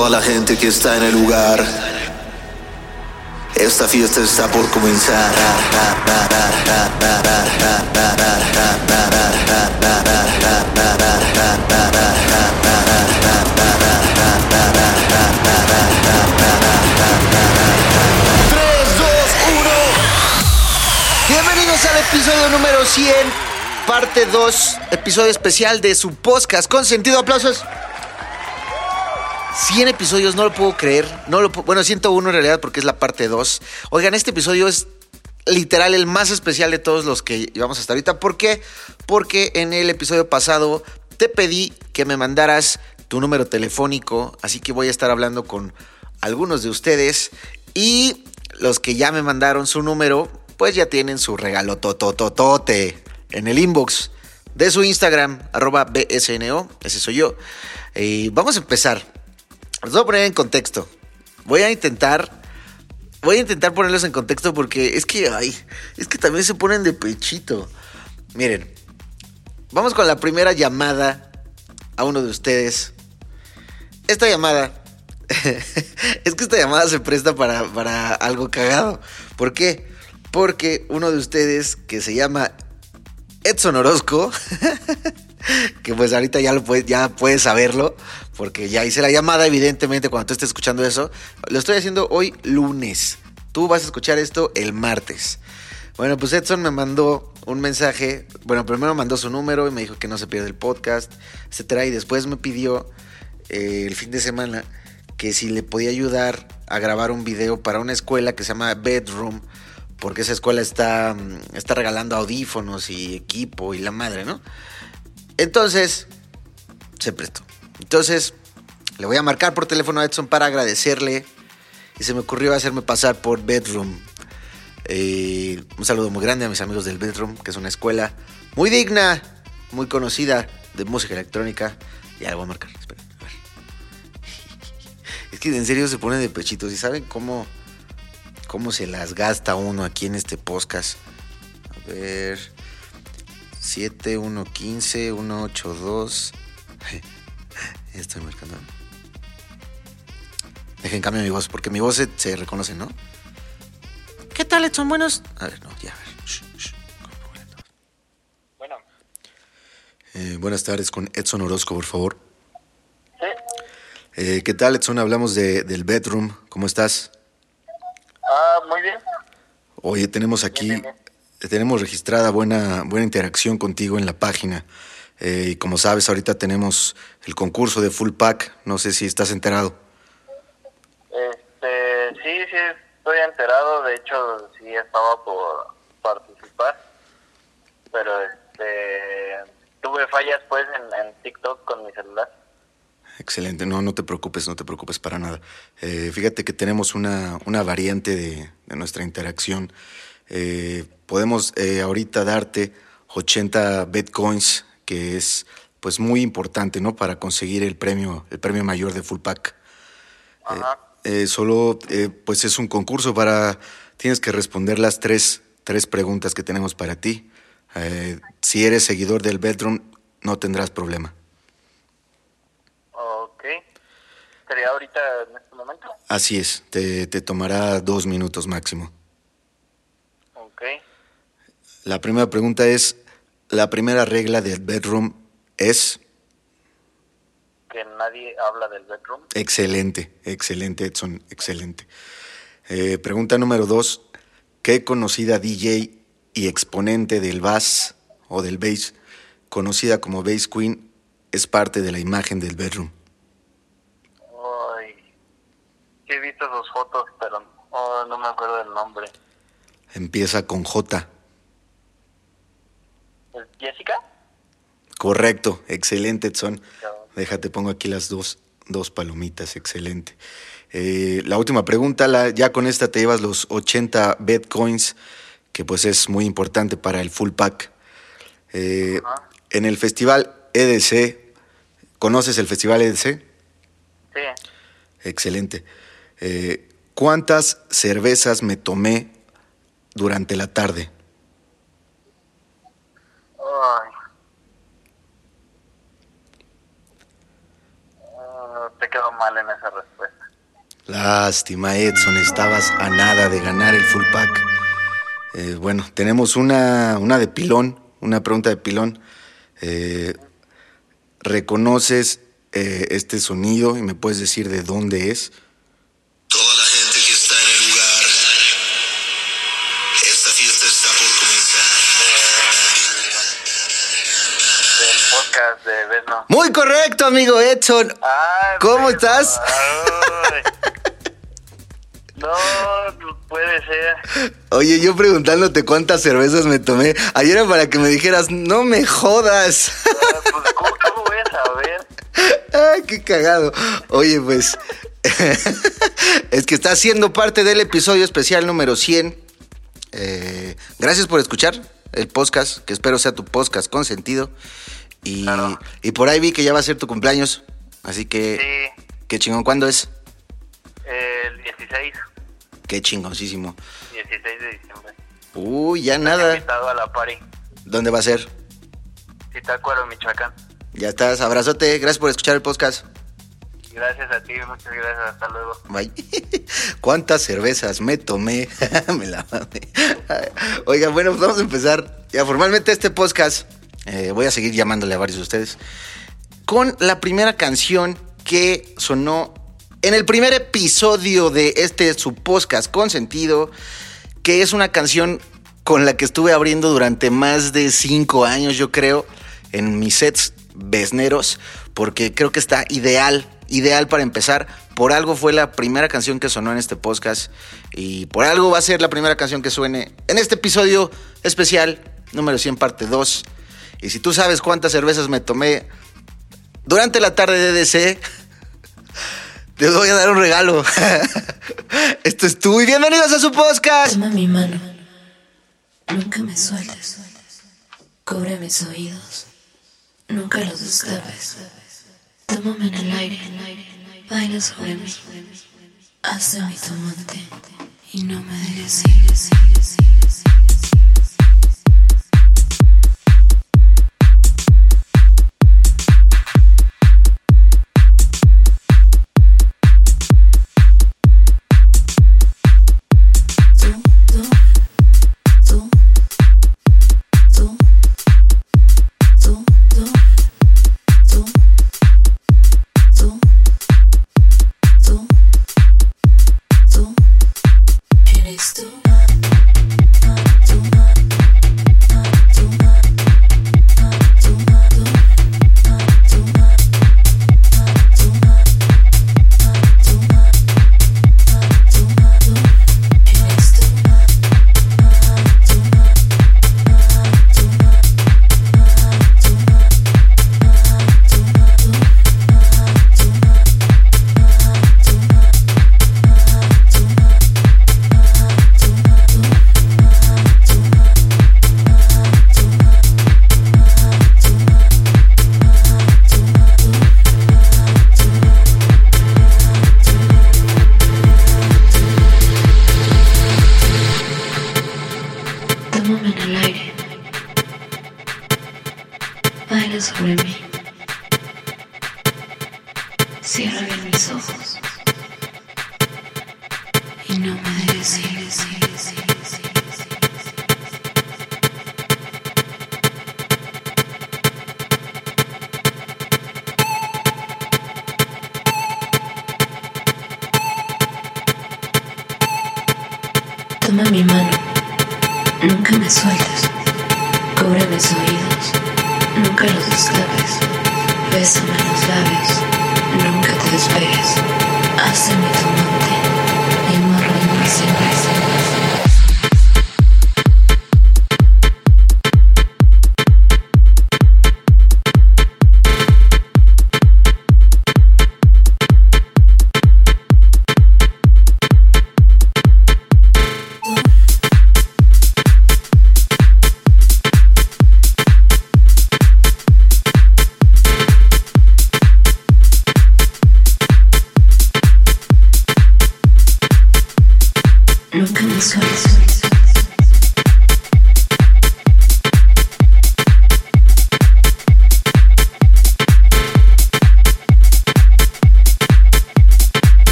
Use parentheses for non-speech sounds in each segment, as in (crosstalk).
toda la gente que está en el lugar. Esta fiesta está por comenzar. Bienvenidos al episodio número 100, parte 2, episodio especial de su podcast con sentido aplausos. 100 episodios, no lo puedo creer. No lo bueno, 101 en realidad porque es la parte 2. Oigan, este episodio es literal el más especial de todos los que llevamos hasta ahorita. ¿Por qué? Porque en el episodio pasado te pedí que me mandaras tu número telefónico, así que voy a estar hablando con algunos de ustedes y los que ya me mandaron su número, pues ya tienen su regalo totototote en el inbox de su Instagram, arroba BSNO, ese soy yo. Y vamos a empezar. Los voy a poner en contexto. Voy a intentar. Voy a intentar ponerlos en contexto porque es que, ay, es que también se ponen de pechito. Miren, vamos con la primera llamada a uno de ustedes. Esta llamada, (laughs) es que esta llamada se presta para, para algo cagado. ¿Por qué? Porque uno de ustedes que se llama Edson Orozco, (laughs) (laughs) que pues ahorita ya, lo puede, ya puedes saberlo, porque ya hice la llamada, evidentemente, cuando tú estés escuchando eso. Lo estoy haciendo hoy lunes. Tú vas a escuchar esto el martes. Bueno, pues Edson me mandó un mensaje. Bueno, primero mandó su número y me dijo que no se pierde el podcast, etcétera. Y después me pidió eh, el fin de semana que si le podía ayudar a grabar un video para una escuela que se llama Bedroom, porque esa escuela está, mm, está regalando audífonos y equipo y la madre, ¿no? Entonces, se prestó. Entonces, le voy a marcar por teléfono a Edson para agradecerle. Y se me ocurrió hacerme pasar por Bedroom. Eh, un saludo muy grande a mis amigos del Bedroom, que es una escuela muy digna, muy conocida de música electrónica. Ya le voy a marcar. esperen, a ver. (laughs) Es que en serio se pone de pechitos. ¿Y saben cómo, cómo se las gasta uno aquí en este podcast? A ver. 7, 1, 15, 1, 8, 2. Ya estoy marcando. Dejen cambio mi voz, porque mi voz se, se reconoce, ¿no? ¿Qué tal, Edson? Buenos. A ver, no, ya, a ver. Shh, shh. Bueno, Eh, buenas tardes con Edson Orozco, por favor. sí, Eh, ¿Qué tal, Edson? Hablamos de, del bedroom. ¿Cómo estás? ah, muy bien. Oye, tenemos aquí, Bien, bien, tenemos registrada buena, buena interacción contigo en la página. Eh, y como sabes, ahorita tenemos el concurso de Full Pack. No sé si estás enterado. Este, sí, sí, estoy enterado. De hecho, sí estaba por participar. Pero, este, tuve fallas, pues, en, en TikTok con mi celular. Excelente, no, no te preocupes, no te preocupes para nada. Eh, fíjate que tenemos una, una variante de, de nuestra interacción. Eh, podemos eh, ahorita darte 80 Bitcoins, que es pues muy importante, ¿no? Para conseguir el premio, el premio mayor de Full Pack. Ajá. Eh, solo, eh, pues es un concurso para, tienes que responder las tres, tres preguntas que tenemos para ti. Eh, si eres seguidor del Bedroom, no tendrás problema. Ok. ¿Sería ahorita en este momento? Así es, te, te tomará dos minutos máximo. La primera pregunta es, la primera regla del bedroom es Que nadie habla del bedroom. excelente, excelente Edson, excelente. Eh, pregunta número dos, ¿qué conocida DJ y exponente del bass o del bass, conocida como bass queen, es parte de la imagen del bedroom? Ay, he visto sus fotos, pero oh, no me acuerdo del nombre. Empieza con J. ¿Es Jessica? Correcto, excelente Edson. Déjate, pongo aquí las dos, dos palomitas, excelente. Eh, la última pregunta, la, ya con esta te llevas los 80 Bitcoins, que pues es muy importante para el full pack. Eh, en el festival EDC, ¿conoces el festival EDC? Sí. Excelente. Eh, ¿Cuántas cervezas me tomé durante la tarde? Te quedó mal en esa respuesta. Lástima, Edson, estabas a nada de ganar el full pack. Eh, bueno, tenemos una, una de pilón, una pregunta de pilón. Eh, ¿Reconoces eh, este sonido y me puedes decir de dónde es? Correcto, amigo Edson. Ay, ¿Cómo pero- estás? Ay. No, puede ser. Oye, yo preguntándote cuántas cervezas me tomé. Ayer era para que me dijeras, no me jodas. Ah, Pues, ¿cómo, cómo voy a saber? Ay, qué cagado. Oye, pues. (laughs) es que está siendo parte del episodio especial número 100. Eh, gracias por escuchar el podcast, que espero sea tu podcast con sentido. Y, Claro. y por ahí vi que ya va a ser tu cumpleaños. Así que, Sí, qué chingón. ¿Cuándo es? el 16, Qué chingoncísimo. 16 de diciembre. Uy, ya Estoy nada. invitado a la party. ¿Dónde va a ser? Zitácuaro, Michoacán. Ya estás. Abrazote. Gracias por escuchar el podcast. Gracias a ti, muchas gracias. Hasta luego. Bye. (laughs) ¿Cuántas cervezas me tomé? (laughs) me la mamé. Oigan, bueno, pues vamos a empezar ya formalmente este podcast. Eh, voy a seguir llamándole a varios de ustedes. Con la primera canción que sonó en el primer episodio de este su podcast con sentido, que es una canción con la que estuve abriendo durante más de cinco años, yo creo, en mis sets besneros, porque creo que está ideal, ideal para empezar. Por algo fue la primera canción que sonó en este podcast y por algo va a ser la primera canción que suene en este episodio especial número 100 parte 2. Y si tú sabes cuántas cervezas me tomé durante la tarde de DC, (laughs) te voy a dar un regalo. (laughs) Esto es tú y bienvenidos a su podcast. Toma mi mano, nunca me sueltes. Cubre mis oídos, nunca los destapes. Tómame en el aire, baila sobre mí. Haz de mí tu amante y no me dejes ir.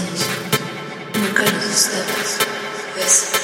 Mis oídos, nunca los destapes. Bésame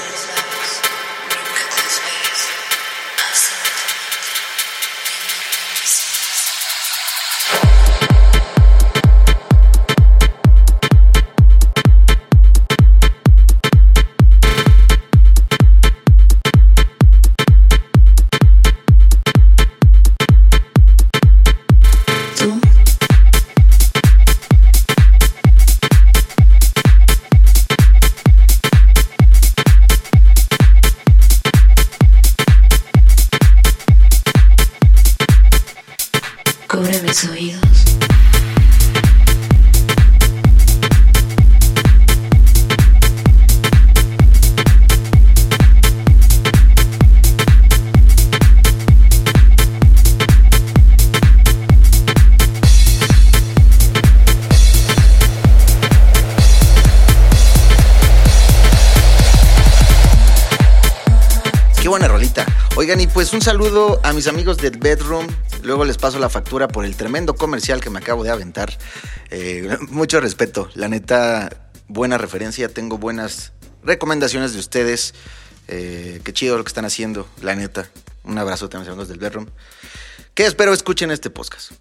pues un saludo a mis amigos del Bedroom. Luego les paso la factura por el tremendo comercial que me acabo de aventar. Eh, mucho respeto. La neta, buena referencia. Tengo buenas recomendaciones de ustedes. Eh, qué chido lo que están haciendo, la neta. Un abrazo a mis amigos del Bedroom. Que espero escuchen este podcast.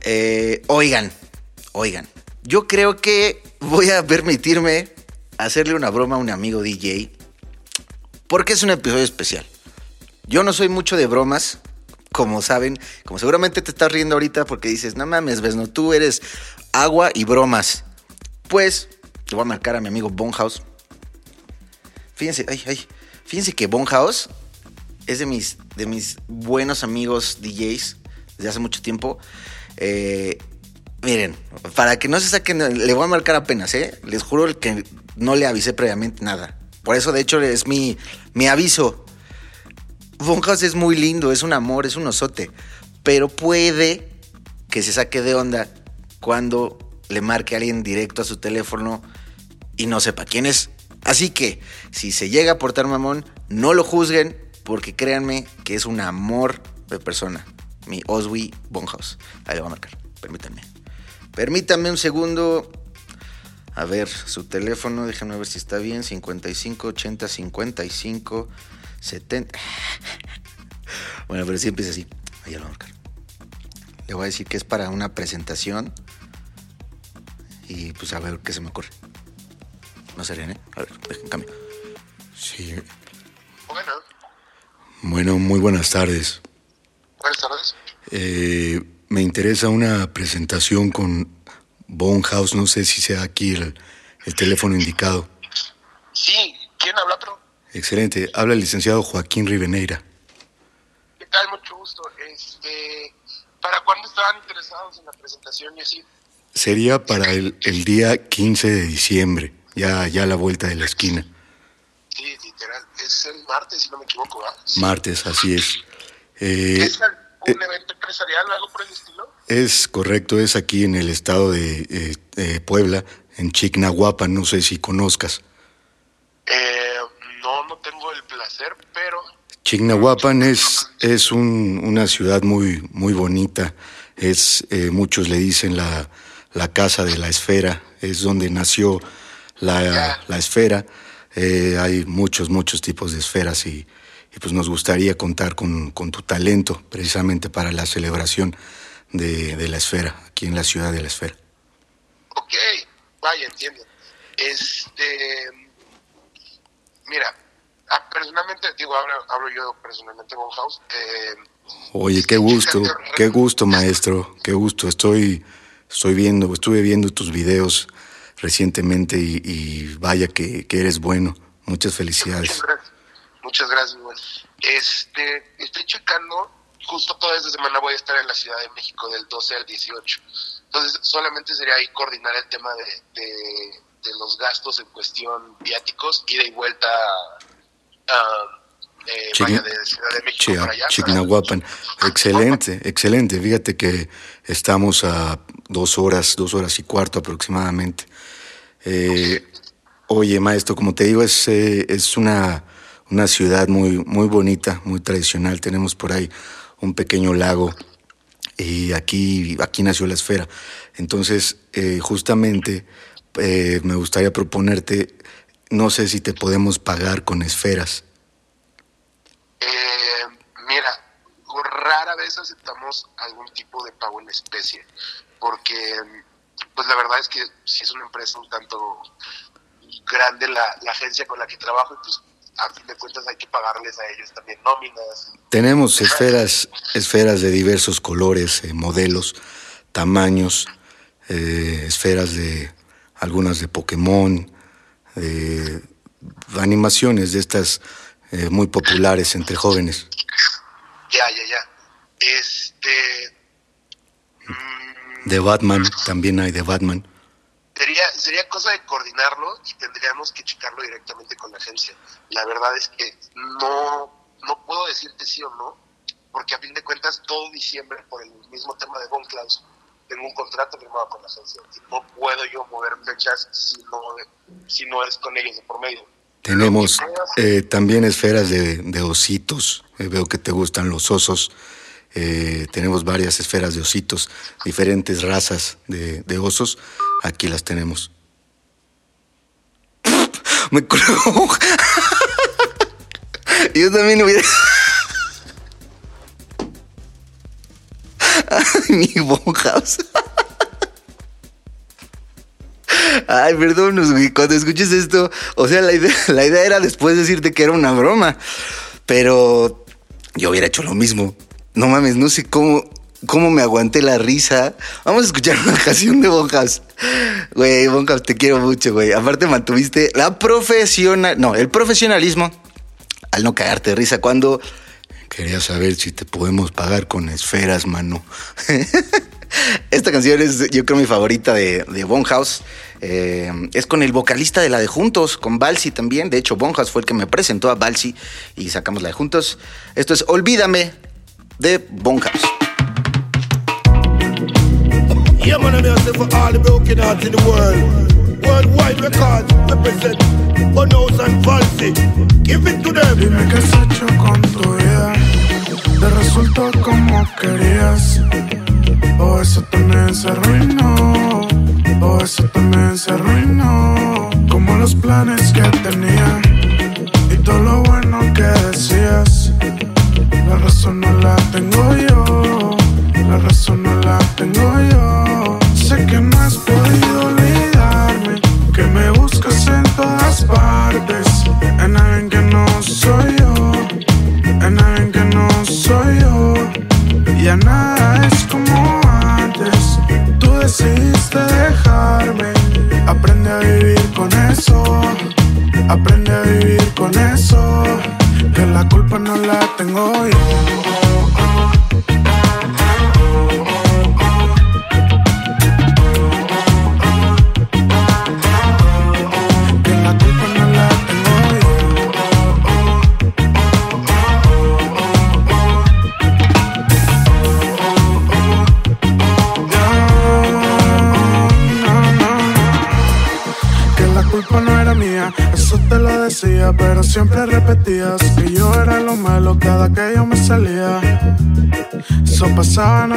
Eh, oigan, oigan. Yo creo que voy a permitirme hacerle una broma a un amigo DJ porque es un episodio especial. Yo no soy mucho de bromas, como saben, como seguramente te estás riendo ahorita porque dices, no mames, ves, no, tú eres agua y bromas. Pues, le voy a marcar a mi amigo Bonhouse. Fíjense, ay, ay, fíjense que Bonhouse es de mis, de mis buenos amigos DJs desde hace mucho tiempo. Eh, miren, para que no se saquen, le voy a marcar apenas, ¿eh? Les juro que no le avisé previamente nada. Por eso, de hecho, es mi, mi aviso. Bonhouse es muy lindo, es un amor, es un osote. Pero puede que se saque de onda cuando le marque a alguien directo a su teléfono y no sepa quién es. Así que, si se llega a portar mamón, no lo juzguen, porque créanme que es un amor de persona. Mi Oswi Bonhouse. Ahí le voy a marcar. Permítanme. Permítanme un segundo. A ver, su teléfono, déjenme ver si está bien. 55 80 55 70. Bueno, pero sí empieza así. Ahí ya lo voy a marcar. Le voy a decir que es para una presentación. Y pues a ver qué se me ocurre. No serían, ¿eh? A ver, dejen cambio. Sí. Bueno, Bueno, muy buenas tardes. buenas tardes. Eh, me interesa una presentación con Bonehouse. No sé si sea aquí el, el teléfono indicado. Sí, ¿quién habla, otro? Excelente. Habla el licenciado Joaquín Riveneira. ¿Qué tal? Mucho gusto. Este, ¿Para cuándo estaban interesados en la presentación y así? Sería para el, el día 15 de diciembre, ya, ya a la vuelta de la esquina. Sí, literal. Es el martes, si no me equivoco, ¿verdad? Sí. Martes, así es. Eh, ¿Es un evento empresarial o algo por el estilo? es correcto, es aquí en el estado de eh, eh, Puebla, en Chignahuapan, no sé si conozcas. Eh, tengo el placer, pero Chignahuapan es, es un- una ciudad muy, muy bonita. Es, eh, muchos le dicen la, la casa de la esfera. Es donde nació la, la esfera. Eh, hay muchos, muchos tipos de esferas y, y pues nos gustaría contar con, con tu talento precisamente para la celebración de, de la esfera, aquí en la ciudad de la esfera. ok, vaya, entiendo. Este, mira, personalmente, digo, hablo, hablo yo personalmente con House. Eh, Oye, qué gusto, qué gusto, maestro, qué gusto. Estoy, estoy viendo, estuve viendo tus videos recientemente y, y vaya que, que eres bueno. Muchas felicidades. Muchas gracias. Muchas gracias, igual. Este, estoy checando, justo toda esta semana voy a estar en la Ciudad de México del 12 al 18. Entonces, solamente sería ahí coordinar el tema de, de, de los gastos en cuestión viáticos, ida y vuelta ah, eh, Chigna- vaya de Ciudad de México para allá. Excelente, excelente. Fíjate que estamos a dos horas, dos horas y cuarto aproximadamente. Eh, oye, maestro, como te digo, es, eh, es una, una ciudad muy, muy bonita, muy tradicional. Tenemos por ahí un pequeño lago y aquí, aquí nació la esfera. Entonces, eh, justamente eh, me gustaría proponerte, no sé si te podemos pagar con esferas. Eh, mira, rara vez aceptamos algún tipo de pago en especie, porque pues la verdad es que si es una empresa un tanto grande la, la agencia con la que trabajo, pues a fin de cuentas hay que pagarles a ellos también nóminas. Tenemos esferas, esferas de diversos colores, eh, modelos, tamaños, eh, esferas de algunas de Pokémon, de animaciones de estas eh, muy populares entre jóvenes. Ya, ya, ya. Este. mm, De Batman, también hay de Batman. Sería, sería cosa de coordinarlo y tendríamos que checarlo directamente con la agencia. La verdad es que no, no puedo decirte sí o no, porque a fin de cuentas todo diciembre, por el mismo tema de Von Klaus, tengo un contrato firmado con la agencia. Y no puedo yo mover fechas si no, si no es con ellos de por medio. Tenemos eh, también esferas de, de ositos. Eh, veo que te gustan los osos. Eh, tenemos varias esferas de ositos, diferentes razas de, de osos. Aquí las tenemos. (laughs) Me colgó. (laughs) Yo también hubiera. Mi Bonhouse. Ay, perdón, güey. Cuando escuches esto, o sea, la idea, la idea era después decirte que era una broma. Pero yo hubiera hecho lo mismo. No mames, no sé cómo, cómo me aguanté la risa. Vamos a escuchar una canción de Bonjas. Güey, Bonjas, te quiero mucho, güey. Aparte mantuviste la profesional... No, el profesionalismo al no cagarte de risa cuando... Quería saber si te podemos pagar con esferas, mano. (laughs) Esta canción es, yo creo, mi favorita de, de Bonhouse. Eh, es con el vocalista de la de Juntos, con Balsi también. De hecho, Bonhouse fue el que me presentó a Balsi y sacamos la de Juntos. Esto es Olvídame de Bonhouse. Yeah, man, I'm here for all the broken hearts in the world. Worldwide records represent Bonos and Falsey. Give it to them. Dime qué has hecho con tu. Te resultó como querías. O eso también se arruinó. O eso también se arruinó. Como los planes que tenía. Y todo lo bueno que decías. La razón no la tengo yo. La razón no la tengo yo. Sé que no has podido buscas en todas partes.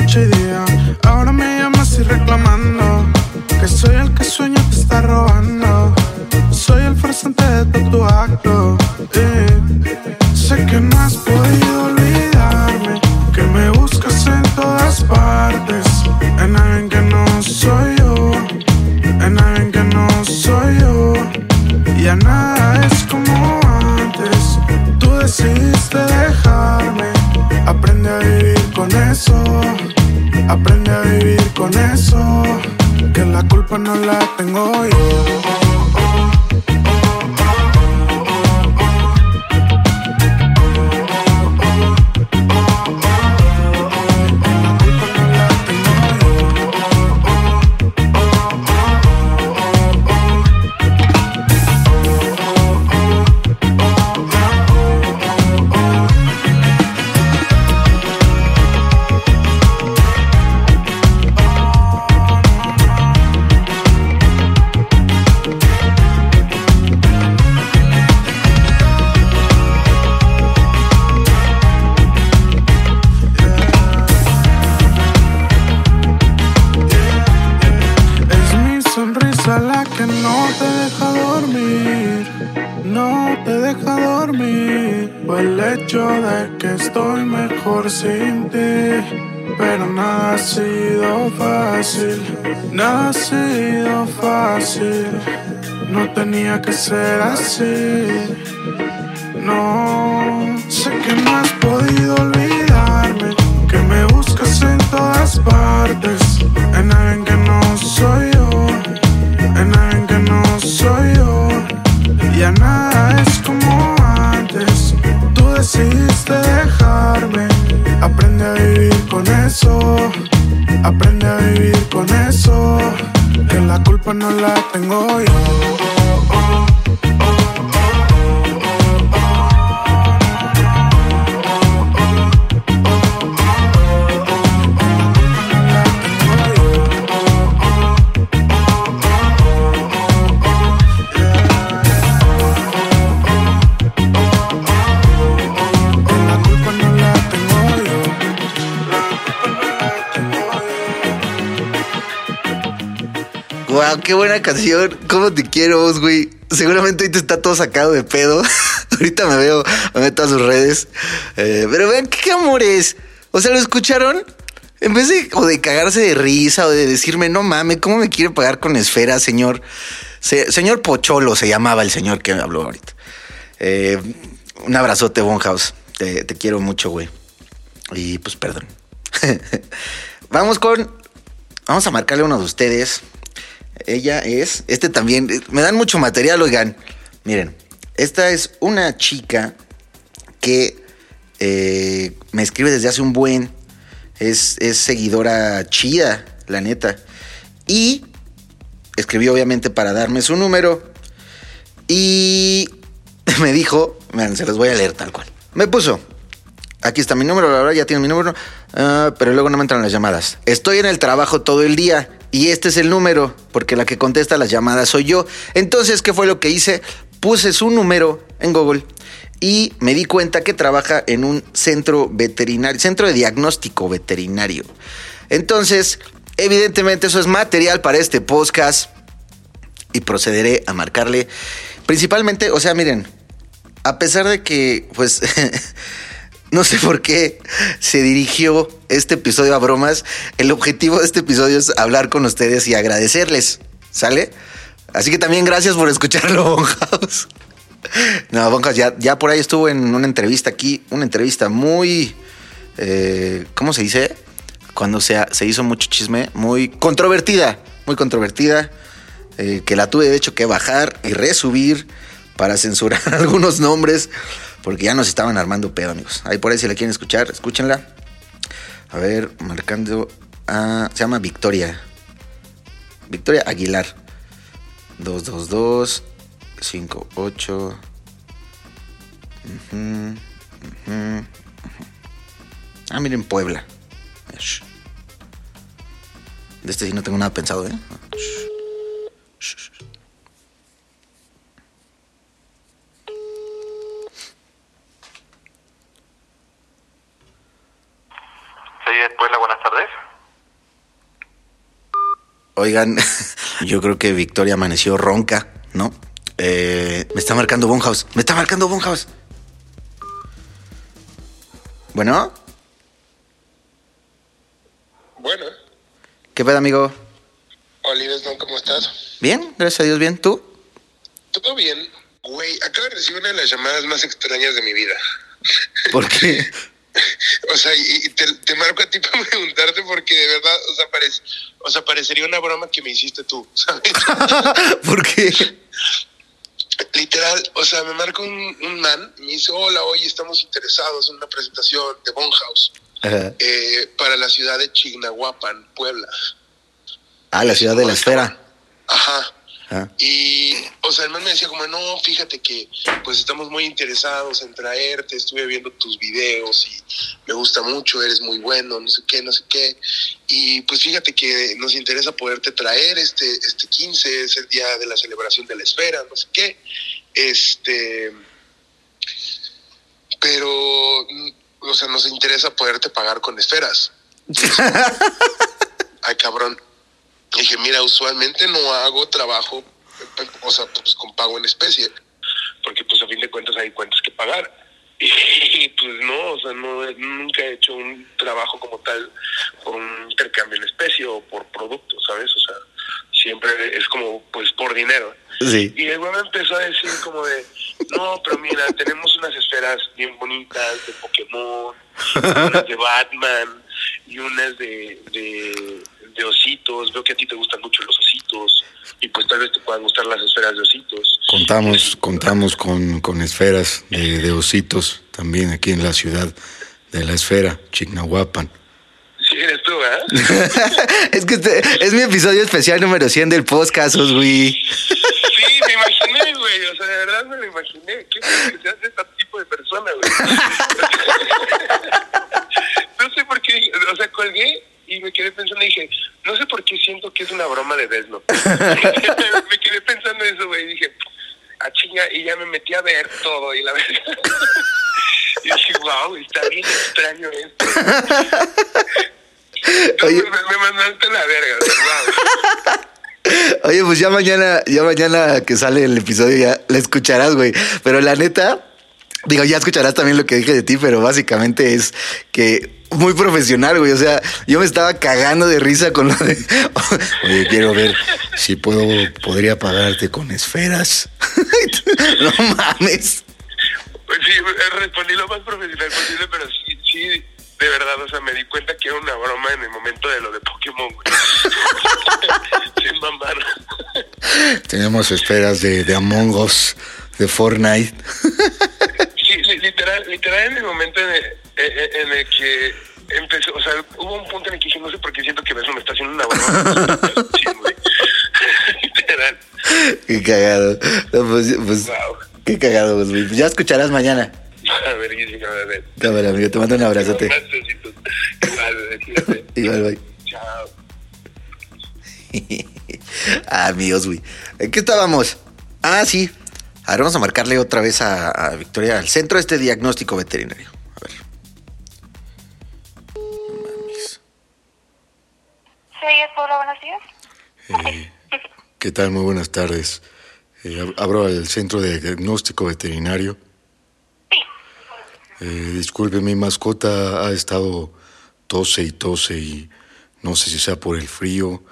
Noche y sin ti. Pero nada ha sido fácil, nada ha sido fácil. No tenía que ser así. No, sé que no has podido olvidarme, que me buscas en todas partes, con eso, aprende a vivir con eso, que la culpa no la tengo yo. Qué buena canción. ¿Cómo te quiero, güey? Seguramente ahorita está todo sacado de pedo. (laughs) ahorita me veo, me meto a sus redes. Eh, pero vean qué, amores. O sea, ¿lo escucharon? En vez de, o de cagarse de risa o de decirme, no mames, ¿cómo me quiere pagar con esfera, señor? Se- señor Pocholo se llamaba el señor que me habló ahorita. Eh, un abrazote, Bonhouse. Te, te quiero mucho, güey. Y pues perdón. (laughs) Vamos con. Vamos a marcarle a uno de ustedes. Ella es. Este también. eh, Me dan mucho material, oigan. Miren. Esta es una chica que eh, me escribe desde hace un buen. Es, es seguidora chida, la neta. Y escribió obviamente para darme su número. Y (laughs) me dijo, se los voy a leer tal cual. Me puso, aquí está mi número, la verdad ya tiene mi número, ah, pero luego no me entran las llamadas. Estoy en el trabajo todo el día y este es el número, porque la que contesta las llamadas soy yo. Entonces, ¿qué fue lo que hice? Puse su número en Google y me di cuenta que trabaja en un centro veterinario, centro de diagnóstico veterinario. Entonces, evidentemente eso es material para este podcast y procederé a marcarle. Principalmente, o sea, miren, a pesar de que, pues, (laughs) no sé por qué se dirigió este episodio a bromas, el objetivo de este episodio es hablar con ustedes y agradecerles, ¿sale? Así que también gracias por escucharlo, (laughs) Bonhouse. No, Bonhouse ya, ya por ahí estuvo en una entrevista aquí, una entrevista muy, eh, ¿cómo se dice? Cuando se, se hizo mucho chisme, muy controvertida, muy controvertida, eh, que la tuve de hecho que bajar y resubir para censurar (laughs) algunos nombres, porque ya nos estaban armando pedo, amigos. Ahí por ahí si la quieren escuchar, escúchenla. A ver, marcando a... Se llama Victoria. Victoria Aguilar. 222 58 Ujú, ujú, ujú. Ah, miren, Puebla. De este sí no tengo nada pensado, ¿eh? Puebla, buenas tardes. Oigan, (laughs) yo creo que Victoria amaneció ronca, ¿no? Eh, me está marcando Bonhouse. Me está marcando Bonhouse. Bueno, Bueno, ¿qué pedo, amigo? Olives. ¿Cómo estás? Bien, gracias a Dios, bien. ¿Tú? ¿Todo bien? Güey, acabo de recibir una de las llamadas más extrañas de mi vida. ¿Por qué? (laughs) (laughs) O sea, y, te, te marco a ti (laughs) para preguntarte porque de verdad, o sea, parece, o sea, parecería una broma que me hiciste tú, (laughs) ¿sabes? ¿Por qué? Literal, o sea, me marca un, un man, me dice, hola, hoy estamos interesados en una presentación de Bonhouse Ajá. eh, para la ciudad de Chignahuapan, Puebla. Ah, la ciudad de la esfera. Ajá. Ah. Y, o sea, el man me decía como, no, fíjate que pues estamos muy interesados en traerte, estuve viendo tus videos y me gusta mucho, eres muy bueno, no sé qué, no sé qué. Y pues fíjate que nos interesa poderte traer este, este 15, es el día de la celebración de la esfera, no sé qué. Este, pero, mm, o sea, nos interesa poderte pagar con esferas. (laughs) Ay, cabrón. Dije, mira, usualmente no hago trabajo, o sea, pues con pago en especie, porque pues a fin de cuentas hay cuentas que pagar. (laughs) Y pues no, o sea, no, nunca he hecho un trabajo como tal por un intercambio en especie o por producto, ¿sabes? O sea, siempre es como pues por dinero. Sí. Y el güey me empezó a decir como de, no, pero mira, tenemos unas esferas bien bonitas de Pokémon, unas de Batman y unas de, de, de ositos. Veo que a ti te gustan mucho los ositos y pues tal vez te puedan gustar las esferas de ositos. Contamos, contamos con, con esferas de, de ositos también aquí en la ciudad de la esfera, Chignahuapan. Sí, eres tú, ¿eh? (laughs) es que este es mi episodio especial número 100 del podcast, güey. Sí, me imaginé, güey. O sea, de verdad me lo imaginé. ¿Qué es que seas este tipo de persona, güey? (laughs) (laughs) no sé por qué, o sea, colgué me quedé pensando y dije, no sé por qué siento que es una broma de Desno. (laughs) (laughs) me quedé pensando eso, güey, y dije, a chinga, y ya me metí a ver todo y la verdad. (laughs) y dije, wow, está bien extraño esto. Entonces, me, me mandaste la verga, wow. Oye, pues ya mañana, ya mañana que sale el episodio ya la escucharás, güey. Pero la neta, digo, ya escucharás también lo que dije de ti, pero básicamente es que muy profesional, güey. O sea, yo me estaba cagando de risa con lo de. (laughs) Oye, quiero ver si puedo, podría pagarte con esferas. (laughs) no mames. Pues sí, eh, respondí lo más profesional posible, pero sí, sí, de verdad, o sea, me di cuenta que era una broma en el momento de lo de Pokémon, güey. (laughs) Sin mamar. Tenemos esferas de, de Among Us, de Fortnite. Sí, li- literal, literal en el momento en el, en- en el que empezó, o sea, hubo un punto en el que dije, no sé por qué siento que eso me está haciendo una broma. (laughs) Literal. Qué cagado. No, pues, pues, Wow. qué cagado, pues. Ya escucharás mañana. A ver, a ver. Cámara, amigo, te mando un abrazote. Igual. (laughs) Igual, bye. Chao. (laughs) Amigos, güey. ¿En qué estábamos? Ah, sí. A ver, vamos a marcarle otra vez a, a Victoria al centro de este diagnóstico veterinario. Sí, es Puebla, buenos días. Eh, ¿Qué tal? Muy buenas tardes. Eh, ab- abro el centro de diagnóstico veterinario. Eh, disculpe, mi mascota ha estado tose y tose y no sé si sea por el frío.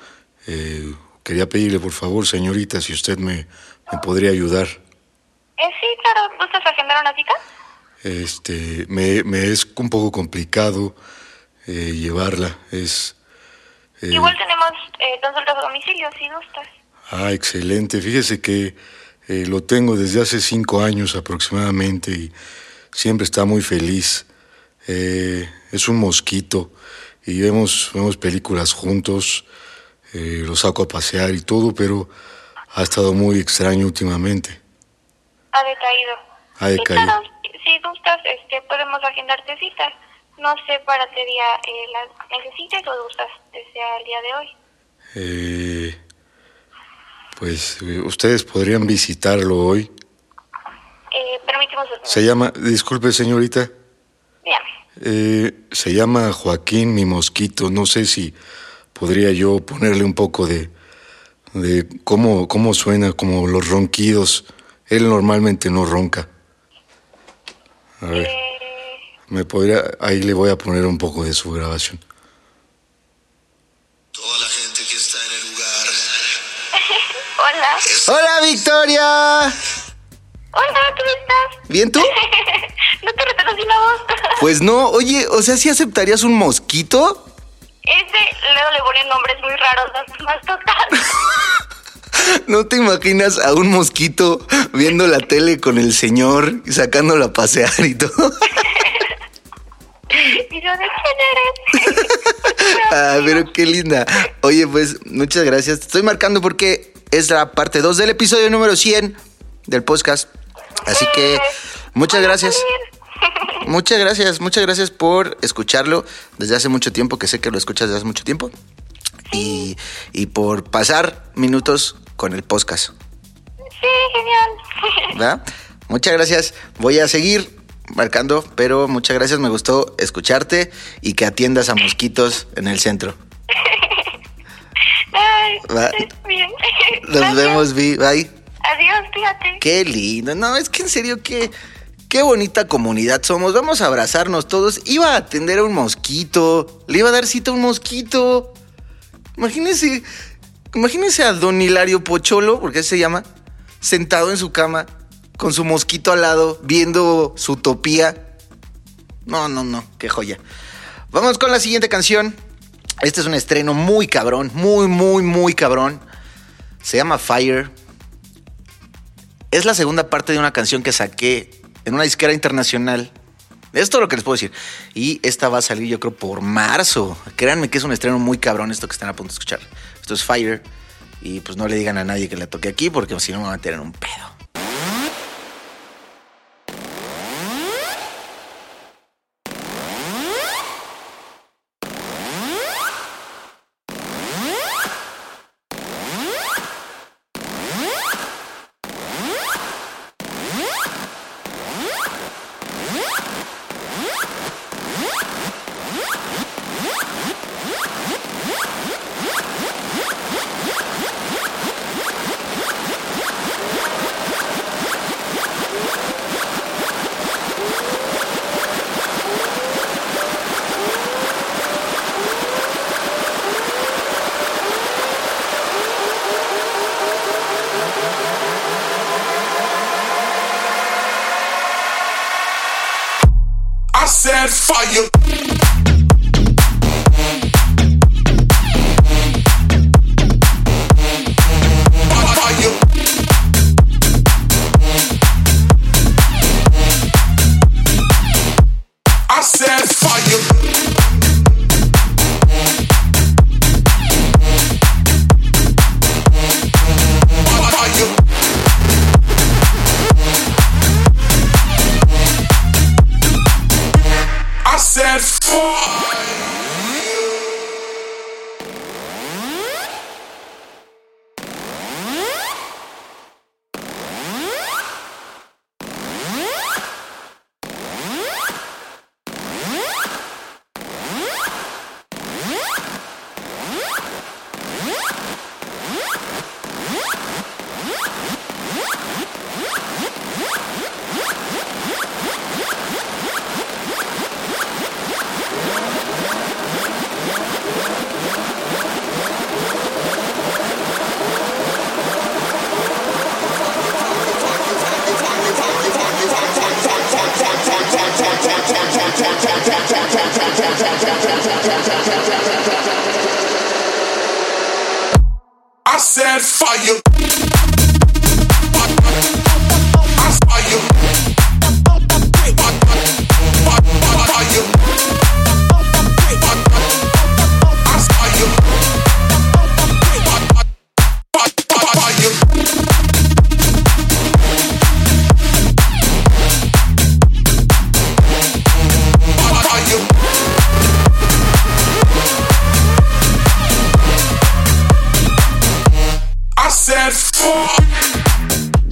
Quería pedirle, por favor, señorita, si usted me, me podría ayudar. Eh, sí, claro, ¿gustas agendar una cita? Este, me, me es un poco complicado llevarla. Es. Eh, Igual tenemos eh, consultas a domicilio, si gustas. Ah, excelente. Fíjese que eh, lo tengo desde hace cinco años aproximadamente y siempre está muy feliz. Eh, es un mosquito y vemos, vemos películas juntos, lo saco a pasear y todo, pero ha estado muy extraño últimamente. Ha decaído. Ha decaído. claro, si gustas, este, podemos agendarte citas. No sé para qué día eh, las necesites o gustas que sea el día de hoy. Eh, pues eh, ustedes podrían visitarlo hoy. Eh, permítimos Se llama, disculpe señorita, Dígame. Eh, se llama Joaquín mi mosquito. No sé si podría yo ponerle un poco de, de cómo, cómo suena, como los ronquidos. Él normalmente no ronca. A ver, Eh, me podría, ahí le voy a poner un poco de su grabación. Toda la gente que está en el lugar. (laughs) hola. ¡Hola, Victoria! Hola, ¿cómo estás? ¿Bien tú? (laughs) no te reconocí la voz. (laughs) Pues no, oye, o sea, ¿sí aceptarías un mosquito? Ese, luego le ponen nombres muy raros sus mascotas. ¿No te imaginas a un mosquito viendo la tele con el señor y sacándolo a pasear y todo? Y yo, ¿de quién eres? (laughs) (laughs) Ah, pero qué linda. Oye, pues muchas gracias. Te estoy marcando porque es la parte 2 del episodio número 100 del podcast. Así que muchas gracias. (laughs) Muchas gracias, muchas gracias por escucharlo desde hace mucho tiempo, que sé que lo escuchas desde hace mucho tiempo. Y, y por pasar minutos con el podcast. Sí, genial. ¿verdad? Muchas gracias. Voy a seguir marcando, pero muchas gracias. Me gustó escucharte y que atiendas a mosquitos en el centro. (laughs) Ay, bien. (laughs) Nos Gracias. vemos, Vi. Bye. Adiós, fíjate. Qué lindo. No, es que en serio, qué, qué bonita comunidad somos. Vamos a abrazarnos todos. Iba a atender a un mosquito. Le iba a dar cita a un mosquito. Imagínense, imagínense a don Hilario Pocholo, porque así se llama, sentado en su cama, con su mosquito al lado, viendo su utopía. No, no, no, qué joya. Vamos con la siguiente canción. Este es un estreno muy cabrón, muy, muy, muy cabrón. Se llama Fire. Es la segunda parte de una canción que saqué en una disquera internacional. Es lo que les puedo decir. Y esta va a salir, yo creo, por marzo. Créanme que es un estreno muy cabrón esto que están a punto de escuchar. Esto es Fire. Y pues no le digan a nadie que la toque aquí porque si no me van a tener un pedo.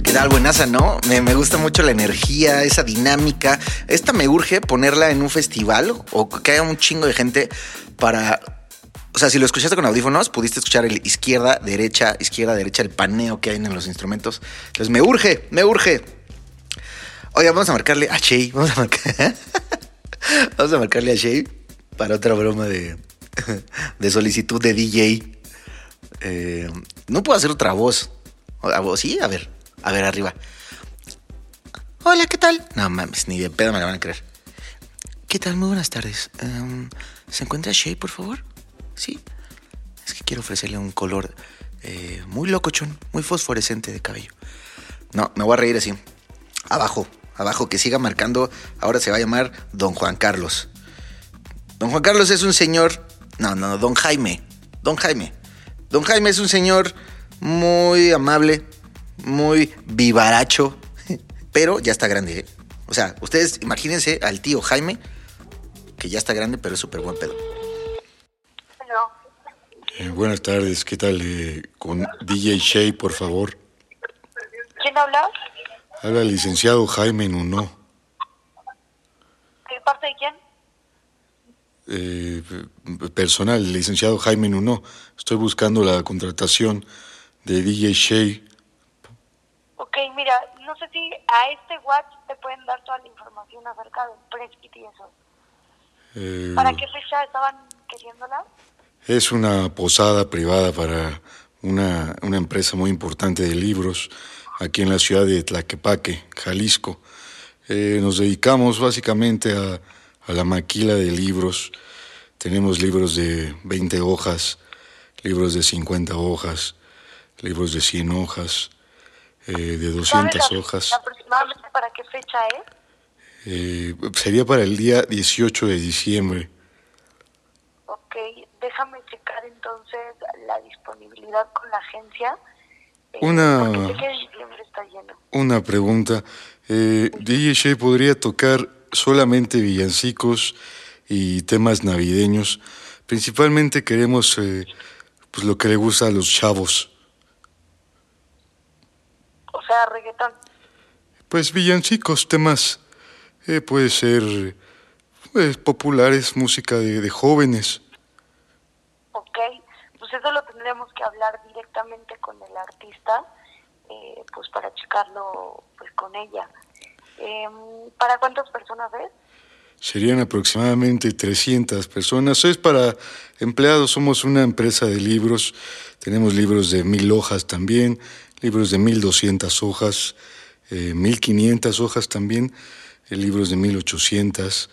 ¿Qué tal, buenaza, no? Me, gusta mucho la energía, esa dinámica. Esta me urge ponerla en un festival o que haya un chingo de gente para. O sea, si lo escuchaste con audífonos, pudiste escuchar el izquierda, derecha, izquierda, derecha, el paneo que hay en los instrumentos. Entonces me urge, me urge. Oiga, vamos a marcarle a Shay. (laughs) Vamos a marcarle a Shay para otra broma de, (laughs) de solicitud de DJ. Eh, no puedo hacer otra voz. Sí, a ver. A ver, arriba. Hola, ¿qué tal? No mames, ni de pedo me la van a creer. ¿Qué tal? Muy buenas tardes. Em, ¿Se encuentra Shay, por favor? Sí. Es que quiero ofrecerle un color eh, muy locochón, muy fosforescente de cabello. No, me voy a reír así. Abajo, abajo, que siga marcando. Ahora se va a llamar Don Juan Carlos. Don Juan Carlos es un señor. No, no, Don Jaime. Don Jaime. Don Jaime es un señor muy amable, muy vivaracho, (laughs) pero ya está grande. ¿eh? O sea, ustedes imagínense al tío Jaime, que ya está grande, pero es súper buen pedo. Eh, buenas tardes, ¿qué tal? Eh, con DJ Shay, por favor. ¿Quién habla? Habla el licenciado Jaime Nuno. ¿De parte de quién? Eh, personal, el licenciado Jaime Nuno. Estoy buscando la contratación de DJ Shay. Ok, mira, no sé sí, a este WhatsApp te pueden dar toda la información acerca del press kit y eso. Eh, ¿Para qué fecha estaban queriéndola? Es una posada privada para una, una empresa muy importante de libros aquí en la ciudad de Tlaquepaque, Jalisco. Eh, nos dedicamos básicamente a, a la maquila de libros. Tenemos libros de 20 hojas, libros de 50 hojas, libros de 100 hojas, eh, de 200 ¿Sabes la- hojas. aproximadamente para qué fecha es? Eh, sería para el día 18 de diciembre. Ok, déjame checar entonces la disponibilidad con la agencia. eh, Una- Porque sé que en diciembre está lleno. Una pregunta. Eh, DJ Shea podría tocar solamente villancicos y temas navideños. Principalmente queremos eh, pues lo que le gusta a los chavos. Reggaetón. Pues villancicos, temas eh, puede ser pues, populares, música de, de jóvenes. Ok, pues eso lo tendremos que hablar directamente con el artista, eh, pues para checarlo pues con ella. Em, ¿Para cuántas personas es? Serían aproximadamente 300 personas. Es para empleados, somos una empresa de libros. Tenemos libros de mil hojas también, libros de 1200 hojas, eh, 1500 hojas también, eh, libros de 1800.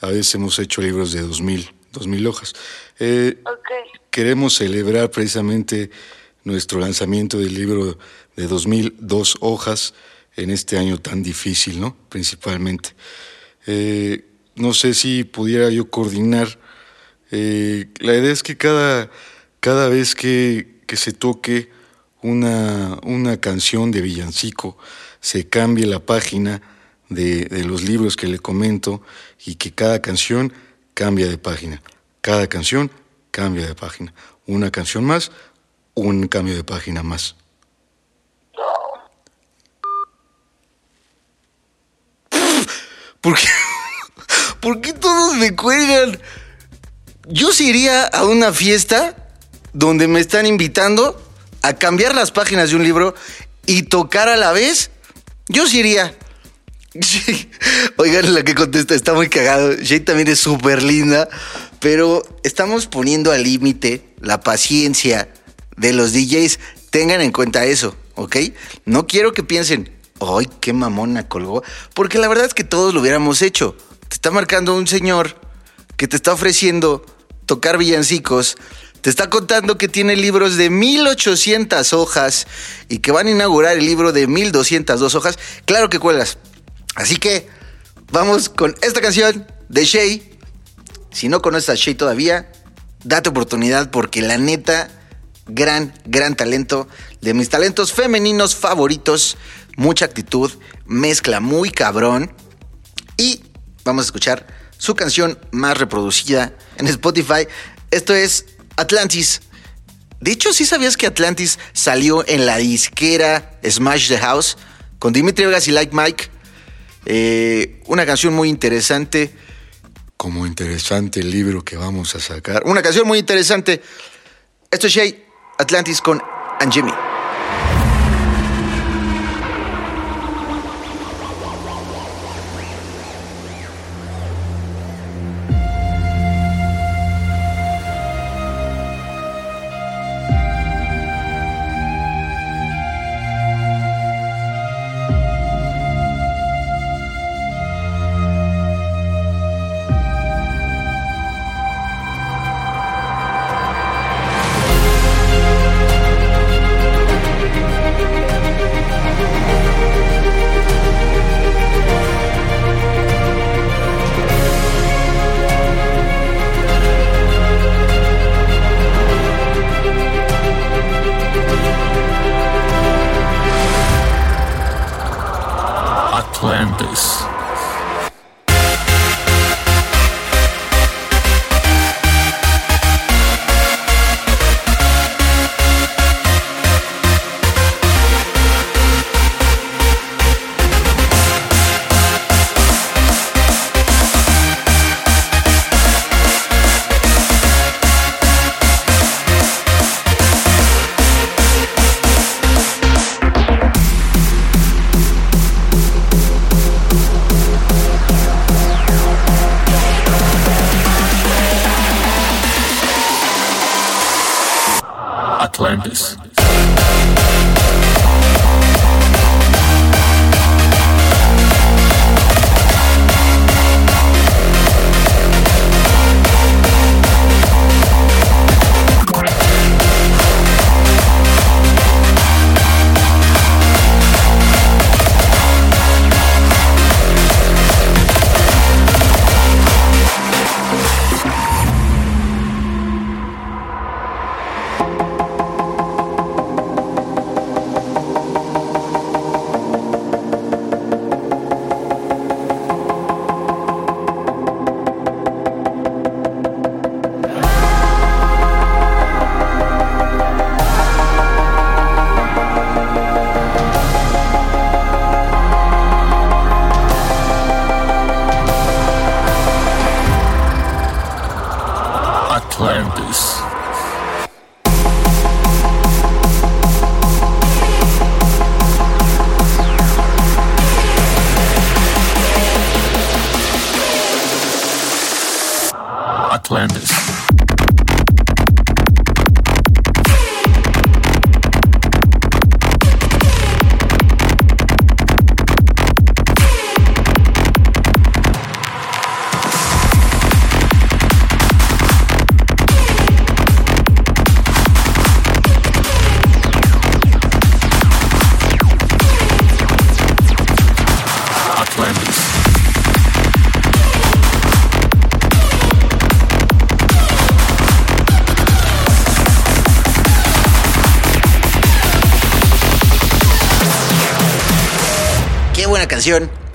A veces hemos hecho libros de 2000, 2000 hojas. Eh, Queremos celebrar precisamente nuestro lanzamiento del libro de 2002 hojas en este año tan difícil, ¿no? Principalmente. Eh, no sé si pudiera yo coordinar. eh, la idea es que cada, cada vez que, que se toque una, una canción de villancico, se cambie la página de, de los libros que le comento y que cada canción cambia de página. Cada canción cambia de página. Una canción más, un cambio de página más. ¿Por qué? (laughs) ¿Por qué todos me cuelgan? Yo sí iría a una fiesta donde me están invitando a cambiar las páginas de un libro y tocar a la vez. Yo sí iría. (laughs) Oigan, la que contesta está muy cagado. Jay también es súper linda, pero estamos poniendo al límite la paciencia de los DJs. Tengan en cuenta eso, ¿ok? No quiero que piensen, ¡ay, qué mamona colgó! Porque la verdad es que todos lo hubiéramos hecho. Te está marcando un señor que te está ofreciendo tocar villancicos. Te está contando que tiene libros de 1800 hojas y que van a inaugurar el libro de 1202 hojas. Claro que cuelgas. Así que vamos con esta canción de Shay. Si no conoces a Shay todavía, date oportunidad porque la neta, gran, gran talento. De mis talentos femeninos favoritos. Mucha actitud, mezcla muy cabrón. Y vamos a escuchar su canción más reproducida en Spotify. Esto es Atlantis. De hecho, ¿sí sabías que Atlantis salió en la disquera Smash the House con Dimitri Vegas y Like Mike? Eh, una canción muy interesante. Como interesante el libro que vamos a sacar. Una canción muy interesante. Esto es Shay Atlantis con Anjemi. Atlantis.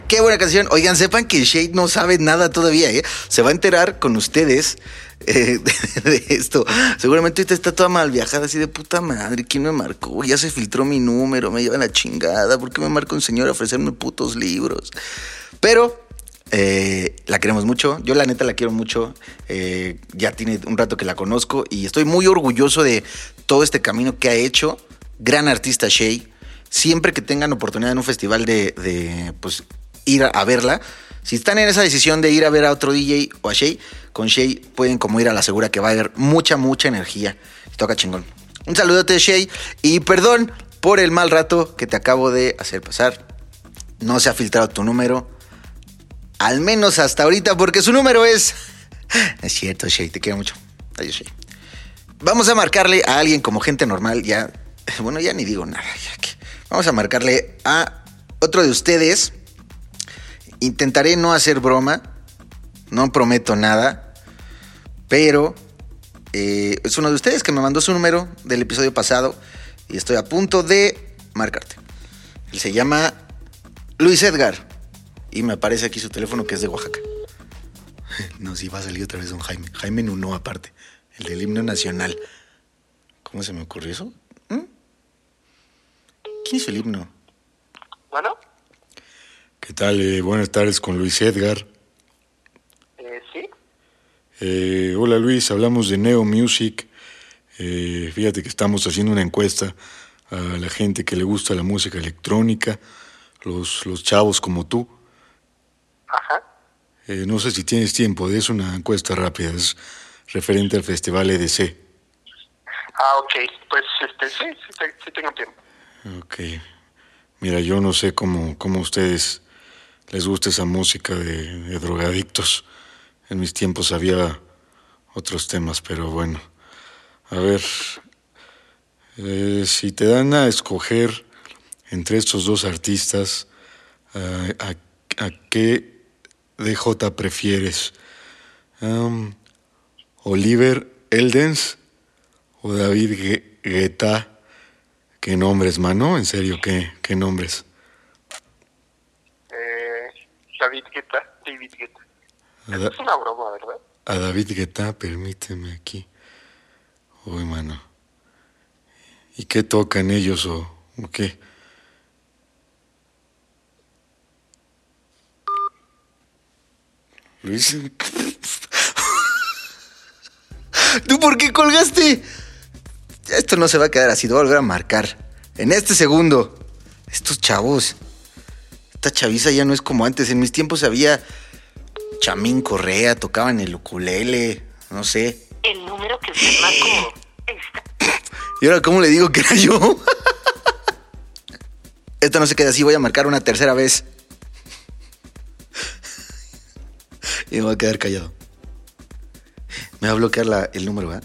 Qué buena canción. Oigan, sepan que Shade no sabe nada todavía, ¿eh? Se va a enterar con ustedes eh, (laughs) de, esto. Seguramente ahorita está toda mal viajada, así de puta madre. ¿Quién me marcó? Ya se filtró mi número, me lleva la chingada. ¿Por qué me marca un señor a ofrecerme putos libros? Pero eh, la queremos mucho. Yo, la neta, la quiero mucho. Ya tiene un rato que la conozco y estoy muy orgulloso de todo este camino que ha hecho. Gran artista Shay. Siempre que tengan oportunidad en un festival de, pues, ir a, verla, si están en esa decisión de ir a ver a otro DJ o a Shay, con Shay pueden como ir a la segura que va a haber mucha, mucha energía. Toca chingón. Un saludote, Shay. Y perdón por el mal rato que te acabo de hacer pasar. No se ha filtrado tu número. Al menos hasta ahorita, porque su número es. (laughs) Es cierto, Shay, te quiero mucho. Adiós, Shay. Vamos a marcarle a alguien como gente normal, ya. (laughs) Bueno, ya ni digo nada. Vamos a marcarle a otro de ustedes. Intentaré no hacer broma. No prometo nada. Pero eh, es uno de ustedes que me mandó su número del episodio pasado. Y estoy a punto de marcarte. Él se llama Luis Edgar. Y me aparece aquí su teléfono que es de Oaxaca. (laughs) No, sí va a salir otra vez don Jaime. Jaime Nuno aparte. El del himno nacional. ¿Cómo se me ocurrió eso? ¿Quién hizo el himno? Bueno, ¿Qué tal? Eh, buenas tardes con Luis Edgar. eh, sí. Eh, hola Luis, hablamos de Neo Music. Eh, fíjate que estamos haciendo una encuesta a la gente que le gusta la música electrónica, los, los chavos como tú. Ajá. Eh, no sé si tienes tiempo, es una encuesta rápida, es referente al Festival EDC. Ah, ok. Pues, este, sí, sí tengo tiempo. Ok. Mira, yo no sé cómo, cómo a ustedes les gusta esa música de, drogadictos. En mis tiempos había otros temas, pero bueno. A ver, eh, si te dan a escoger entre estos dos artistas, eh, ¿a, qué DJ prefieres? Um, ¿Oliver Eldens o David Gue- Guetta? ¿Qué nombres, mano? En serio, ¿qué, qué nombres? Eh, David Guetta, David Guetta. Da- Es una broma, ¿verdad? a David Guetta, permíteme aquí. Uy, mano. ¿Y qué tocan ellos o, o qué? Luis. ¿Tú por qué colgaste? Esto no se va a quedar así, voy a volver a marcar. En este segundo. Estos chavos. Esta chaviza ya no es como antes. En mis tiempos había Chamín Correa, tocaban el ukulele, no sé. El número que usted marcó. ¿Y ahora cómo le digo que era yo? Esto no se queda así, voy a marcar una tercera vez. Y me voy a quedar callado. Me va a bloquear la- el número, ¿verdad?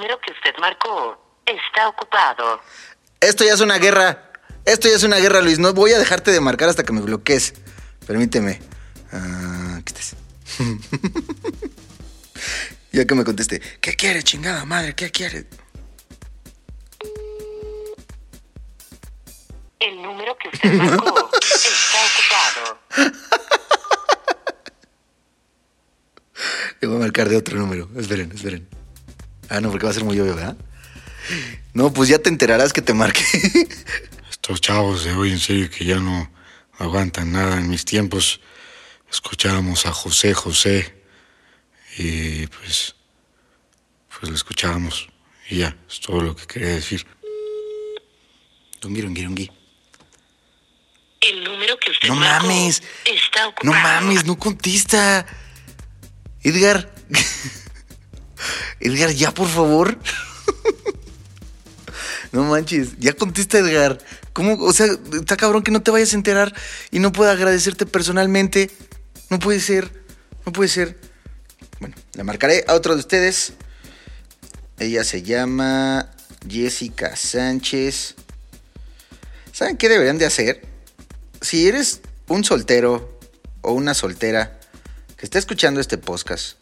El número que usted marcó está ocupado. Esto ya es una guerra. Esto ya es una guerra, Luis. No voy a dejarte de marcar hasta que me bloquees. Permíteme. Ah, aquí estás. (laughs) ya que me conteste. ¿Qué quiere, chingada madre? ¿Qué quiere? El número que usted marcó (laughs) está ocupado. Le voy a marcar de otro número. Esperen, esperen. Ah, no, porque va a ser muy obvio, ¿verdad? No, pues ya te enterarás que te marque. (laughs) Estos chavos de hoy en serio que ya no aguantan nada. En mis tiempos escuchábamos a José José y pues, pues lo escuchábamos y ya, es todo lo que quería decir. El número que usted No marcó mames. está ocupado. No mames, no contesta. Edgar. (laughs) Edgar, ya, por favor. No manches, ya contesta Edgar. ¿Cómo? O sea, está cabrón que no te vayas a enterar y no pueda agradecerte personalmente. No puede ser, no puede ser. Bueno, le marcaré a otro de ustedes. Ella se llama Jessica Sánchez. ¿Saben qué deberían de hacer? Si eres un soltero o una soltera que está escuchando este podcast,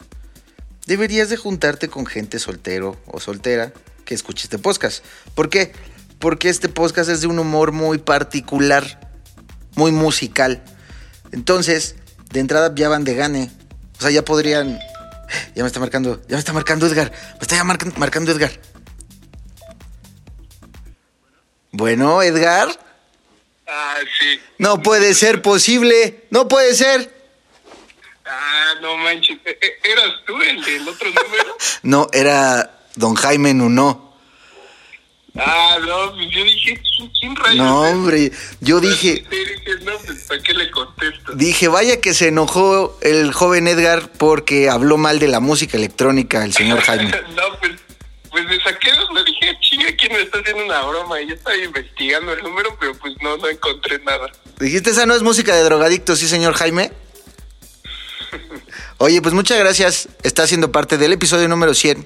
deberías de juntarte con gente soltero o soltera que escuche este podcast. ¿Por qué? Porque este podcast es de un humor muy particular, muy musical. Entonces, de entrada ya van de gane. O sea, ya podrían... (laughs) Ya me está marcando, ya me está marcando Edgar. Me está ya marcan- marcando Edgar. Bueno, Edgar. Ah, sí. No puede ser posible. No puede ser. Ah, no manches. E- e- ¿Eras tú el del otro número? (laughs) No, era don Jaime Nuno. ah, no, pues yo dije, ¿quién, quién rayos No, hombre. Yo dije, no, pues ¿para qué le contesto? dije, vaya que se enojó el joven Edgar porque habló mal de la música electrónica el señor Jaime. (laughs) no, pues, pues me saqué de onda, dije, chinga, ¿quién me está haciendo una broma? Y yo estaba investigando el número, pero pues no, no encontré nada. Dijiste, esa no es música de drogadictos, ¿sí, señor Jaime? Oye, pues muchas gracias. Está siendo parte del episodio número 100.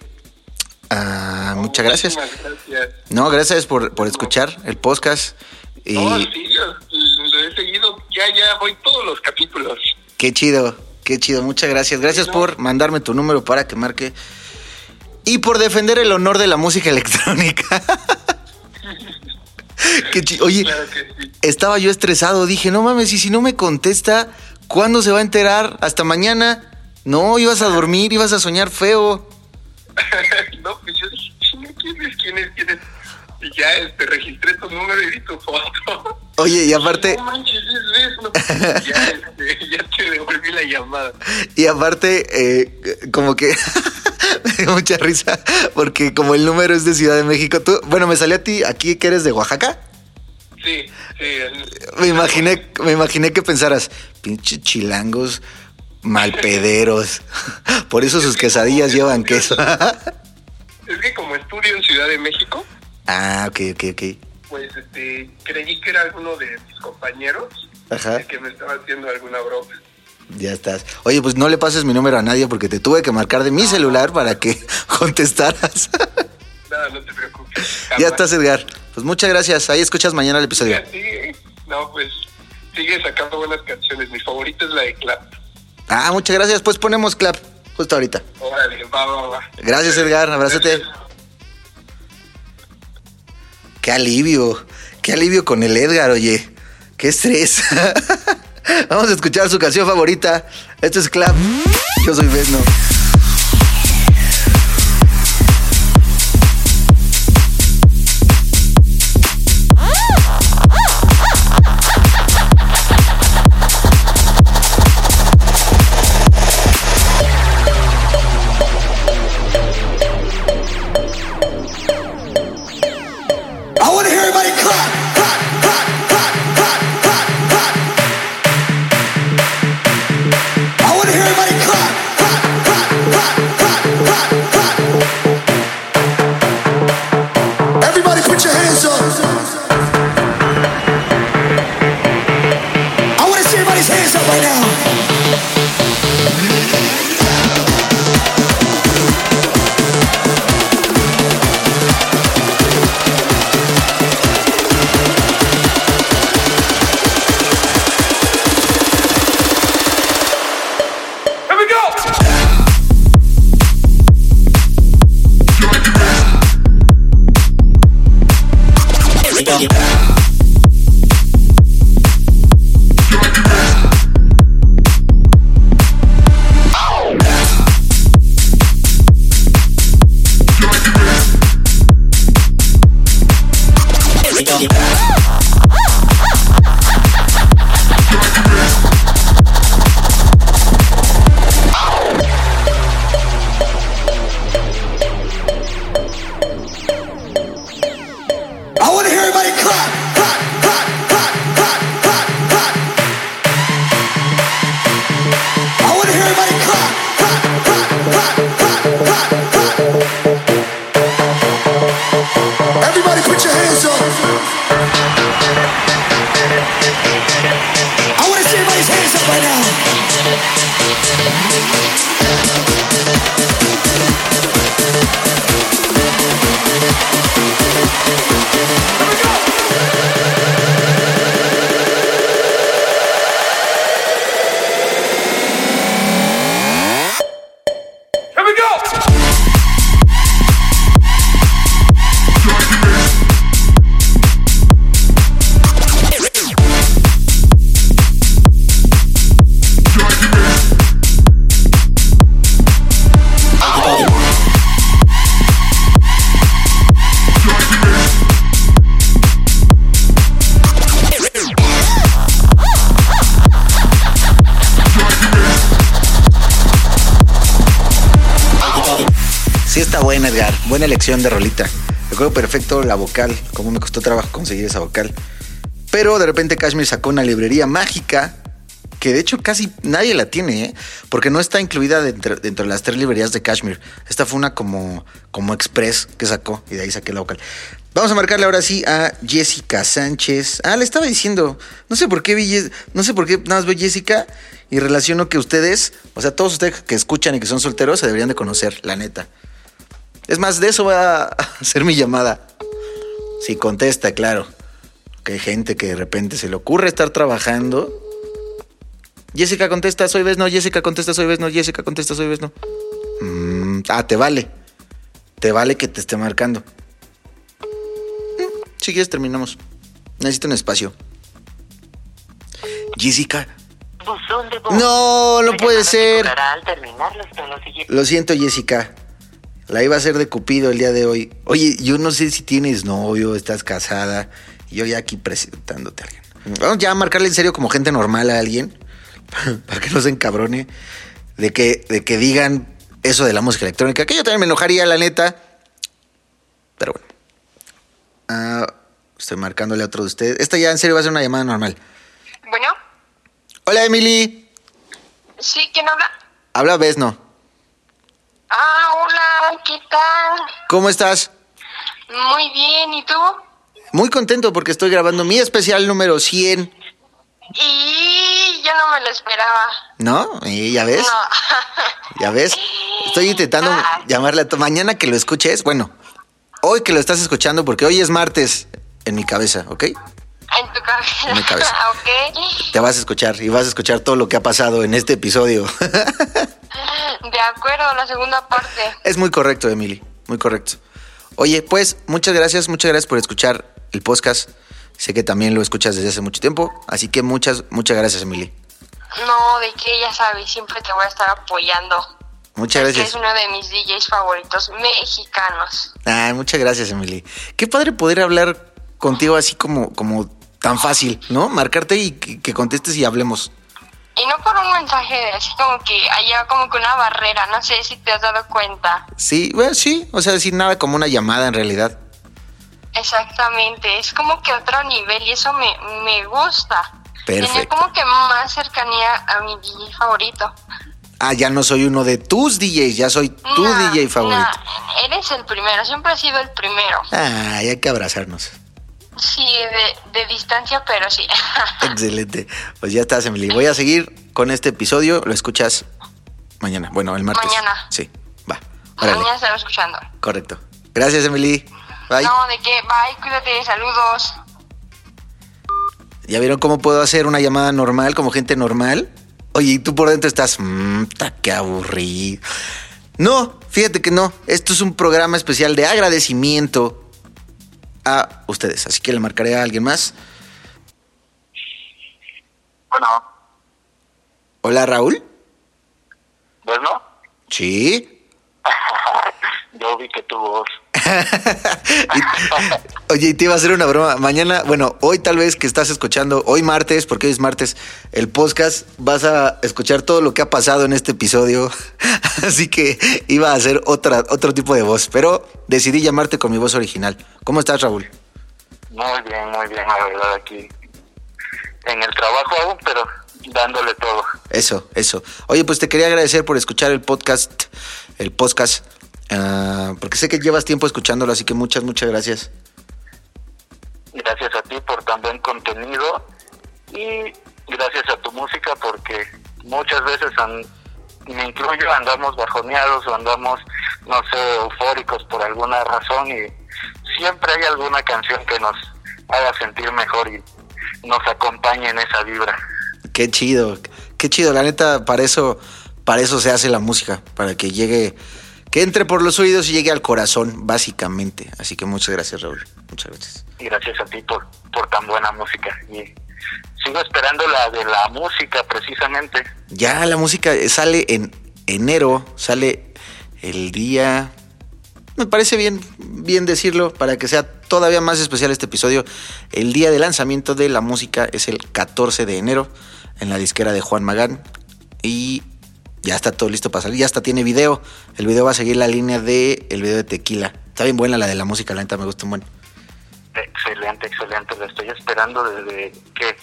Ah, muchas gracias. Gracias. No, gracias por, por escuchar el podcast. Y No, sí, lo, lo he seguido, ya, ya voy todos los capítulos. qué chido, qué chido. Muchas gracias. Gracias por mandarme tu número para que marque. Y por defender el honor de la música (laughs) electrónica. (laughs) Qué chi- Oye, Claro que sí. estaba yo estresado. Dije, no mames, y si no me contesta, ¿cuándo se va a enterar? ¿Hasta mañana? No, ibas a dormir, ibas a soñar feo. (laughs) no, pues yo dije, ¿quién es? ¿Quién es? ¿Quién es? Y ya este, registré tu número y vi tu foto. (laughs) Oye, y aparte, No manches, es eso. ya, este, (laughs) ya te devolví la llamada. y aparte, eh, como que me dio mucha risa, porque como el número es de Ciudad de México, tú, bueno, me salió a ti aquí que eres de Oaxaca. Sí, sí. el- Me imaginé, me imaginé que pensaras, pinche chilangos malpederos. (laughs) Por eso sus quesadillas llevan queso. (laughs) Es que como estudio en Ciudad de México, ah, ok, ok, ok. pues este, creí que era alguno de mis compañeros Ajá. que me estaba haciendo alguna broma. Ya estás. Oye, pues no le pases mi número a nadie porque te tuve que marcar de mi celular para que (laughs) contestaras. Nada, no te preocupes. ya estás, Edgar. Pues muchas gracias. Ahí escuchas mañana el episodio. Sí, sí. No, pues sigue sacando buenas canciones. Mi favorita es la de Clap. Ah, muchas gracias. Pues ponemos clap justo ahorita. Órale, va, va, va. Gracias, Edgar. Abrázate. Qué alivio. Qué alivio con el Edgar, oye. Qué estrés. (laughs) Vamos a escuchar su canción favorita. Esto es Clap. Yo soy Vesno. it, it. De rolita. Recuerdo perfecto la vocal, cómo me costó trabajo conseguir esa vocal. Pero de repente Kashmir sacó una librería mágica que de hecho casi nadie la tiene, ¿eh? porque no está incluida dentro, dentro de las tres librerías de Kashmir. Esta fue una como, como express que sacó y de ahí saqué la vocal. Vamos a marcarle ahora sí a Jessica Sánchez. Ah, le estaba diciendo, no sé por qué vi, no sé por qué Jessica y relaciono que ustedes, o sea, todos ustedes que escuchan y que son solteros se deberían de conocer, la neta. Es más, de eso va a (laughs) ser mi llamada. Si contesta, claro. Que hay gente que de repente se le ocurre estar trabajando. Jessica contesta, soy vez no. Jessica contesta, soy vez no. Jessica contesta, soy vez no. Mm, ah, te vale. Te vale que te esté marcando. Mm, Si quieres, terminamos. Necesito un espacio. Jessica. Buzón de voz. No, no puede ser. al terminar los. Lo siento, Jessica. La iba a hacer de Cupido el día de hoy. Oye, yo no sé si tienes novio, estás casada. y Yo ya aquí presentándote a alguien. Vamos ya a marcarle en serio como gente normal a alguien. (laughs) Para que no se encabrone. De que, de que digan eso de la música electrónica. Que yo también me enojaría, la neta. Pero bueno. Ah, estoy marcándole a otro de ustedes. Esta ya en serio va a ser una llamada normal. Bueno, Hola, Emily. sí, ¿quién habla? Habla Besno. Ah, hola, ¿qué tal? ¿Cómo estás? Muy bien, ¿y tú? Muy contento porque estoy grabando mi especial número 100. Y yo no me lo esperaba. ¿No? ¿Y ya ves? No. (laughs) ¿Ya ves? Estoy intentando llamarle a. Mañana que lo escuches, bueno, hoy que lo estás escuchando, porque hoy es martes en mi cabeza, ¿ok? En tu cabeza. En mi cabeza. (laughs) ok. Te vas a escuchar y vas a escuchar todo lo que ha pasado en este episodio. (laughs) (laughs) De acuerdo, la segunda parte. es muy correcto, Emily, muy correcto. Oye, pues muchas gracias, muchas gracias por escuchar el podcast. Sé que también lo escuchas desde hace mucho tiempo, así que muchas, muchas gracias, Emily. No, de que ya sabes, siempre te voy a estar apoyando. Muchas gracias. es uno de mis DJs favoritos mexicanos. Ay, muchas gracias, Emily. Qué padre poder hablar contigo así como, como tan fácil, ¿no? Marcarte y que, que contestes y hablemos. Y no por un mensaje de así como que haya como que una barrera, no sé si te has dado cuenta. Sí, bueno, sí, o sea, sin nada como una llamada en realidad. Exactamente, es como que otro nivel y eso me, me gusta. Tener Perfecto. como que más cercanía a mi DJ favorito. Ah, ya no soy uno de tus DJs, ya soy tu No, DJ favorito. no, eres el primero, siempre has sido el primero. Ay, hay que abrazarnos. Sí, de, de distancia, pero sí. (laughs) Excelente. Pues ya estás, Emily. Voy a seguir con este episodio. Lo escuchas mañana. Bueno, el martes. Mañana. Sí, va. Órale. Mañana estaré escuchando. Correcto. Gracias, Emily. Bye. No, de qué, bye, cuídate, saludos. ¿Ya vieron cómo puedo hacer una llamada normal como gente normal? Oye, y tú por dentro estás, mmm, qué aburrido. No, fíjate que no. Esto es un programa especial de agradecimiento a ustedes. Así que le marcaré a alguien más. Bueno, Hola, Raúl. bueno, Sí. (laughs) yo vi que tu voz. (laughs) Oye, y te iba a hacer una broma. Mañana, bueno, hoy tal vez que estás escuchando, hoy martes, porque hoy es martes, el podcast, vas a escuchar todo lo que ha pasado en este episodio. (laughs) Así que iba a hacer otra, otro tipo de voz, pero decidí llamarte con mi voz original. ¿Cómo estás, Raúl? Muy bien, muy bien, la verdad, aquí. En el trabajo aún, pero dándole todo. Eso, eso. Oye, pues te quería agradecer por escuchar el podcast, el podcast, ah, porque sé que llevas tiempo escuchándolo, así que muchas, muchas gracias. Gracias a ti por tan buen contenido y gracias a tu música porque muchas veces, an- me incluyo, andamos bajoneados o andamos, no sé, eufóricos por alguna razón y siempre hay alguna canción que nos haga sentir mejor y nos acompañe en esa vibra. Qué chido, qué chido. La neta, para eso, para eso se hace la música, para que llegue, que entre por los oídos y llegue al corazón, básicamente. Así que muchas gracias, Raúl. Muchas gracias. Y gracias a ti por, por tan buena música. Y sigo esperando la de la música precisamente. Ya la música sale en enero, sale el día. Me parece bien, bien decirlo para que sea todavía más especial este episodio. El día de lanzamiento de la música es el 14 de enero en la disquera de Juan Magán. Y Ya está todo listo para salir. Ya hasta tiene video. El video va a seguir la línea de el video de Tequila. Está bien buena la de la música, la neta me gusta un buen. Excelente, excelente. Lo estoy esperando desde, ¿qué?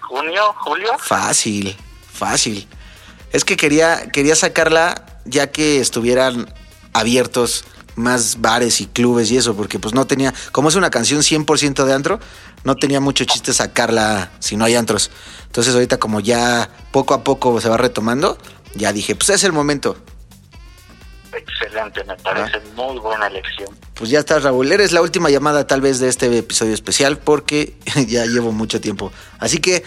¿Junio? ¿Julio? Fácil, fácil. Es que quería, quería sacarla ya que estuvieran abiertos más bares y clubes y eso, porque pues no tenía, como es una canción 100% de antro, no tenía mucho chiste sacarla si no hay antros. Entonces ahorita como ya poco a poco se va retomando, ya dije, pues es el momento. Excelente, me parece muy buena elección. Pues ya está, Raúl. Eres la última llamada tal vez de este episodio especial porque (laughs) ya llevo mucho tiempo. Así que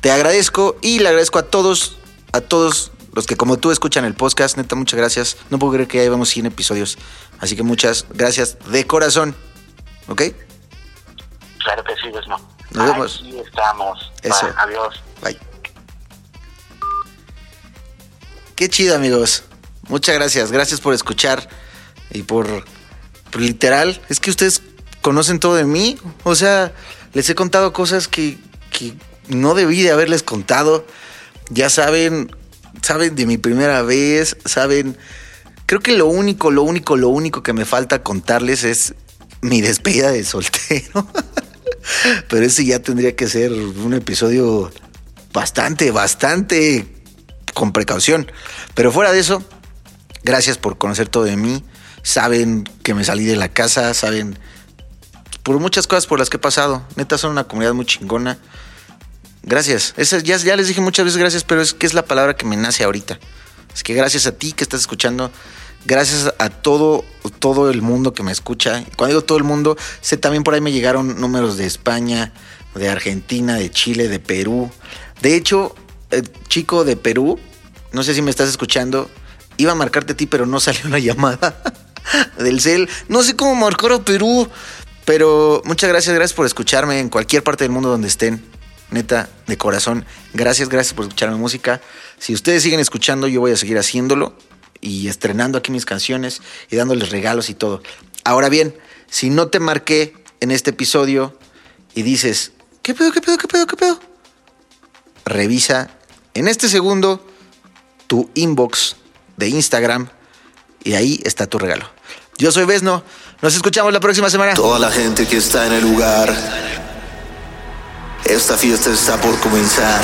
te agradezco y le agradezco a todos, a todos los que como tú escuchan el podcast. Neta, muchas gracias. No puedo creer que ya llevamos 100 episodios. Así que muchas gracias de corazón. ¿Ok? Claro que sí, Desmo. Nos vemos. Aquí estamos. Eso. Bye, adiós. Bye. Qué chido, amigos. Muchas gracias. Gracias por escuchar y por, literal. Es que ustedes conocen todo de mí. O sea, les he contado cosas que, que no debí de haberles contado. Ya saben, saben de mi primera vez, saben. Creo que lo único, lo único, lo único que me falta contarles es mi despedida de soltero. (laughs) Pero ese ya tendría que ser un episodio bastante, bastante con precaución. Pero fuera de eso, gracias por conocer todo de mí. Saben que me salí de la casa, saben por muchas cosas por las que he pasado. Neta, son una comunidad muy chingona. Gracias. Esa, ya, les dije muchas veces gracias, pero es que es la palabra que me nace ahorita. Es que gracias a ti que estás escuchando. Gracias a todo, todo el mundo que me escucha. Cuando digo todo el mundo, sé también por ahí me llegaron números de España, de Argentina, de Chile, de Perú. De hecho, el chico de Perú, no sé si me estás escuchando, iba a marcarte a ti, pero no salió una (laughs) llamada del cel. No sé cómo marcar a Perú, pero muchas gracias, gracias por escucharme en cualquier parte del mundo donde estén. Neta, de corazón, gracias, gracias por escuchar mi música. Si ustedes siguen escuchando, yo voy a seguir haciéndolo y estrenando aquí mis canciones y dándoles regalos y todo. Ahora bien, si no te marqué en este episodio y dices, ¿qué pedo, qué pedo, qué pedo, qué pedo? Revisa en este segundo tu inbox de Instagram y ahí está tu regalo. Yo soy Vesno, nos escuchamos la próxima semana. Toda la gente que está en el lugar, esta fiesta está por comenzar.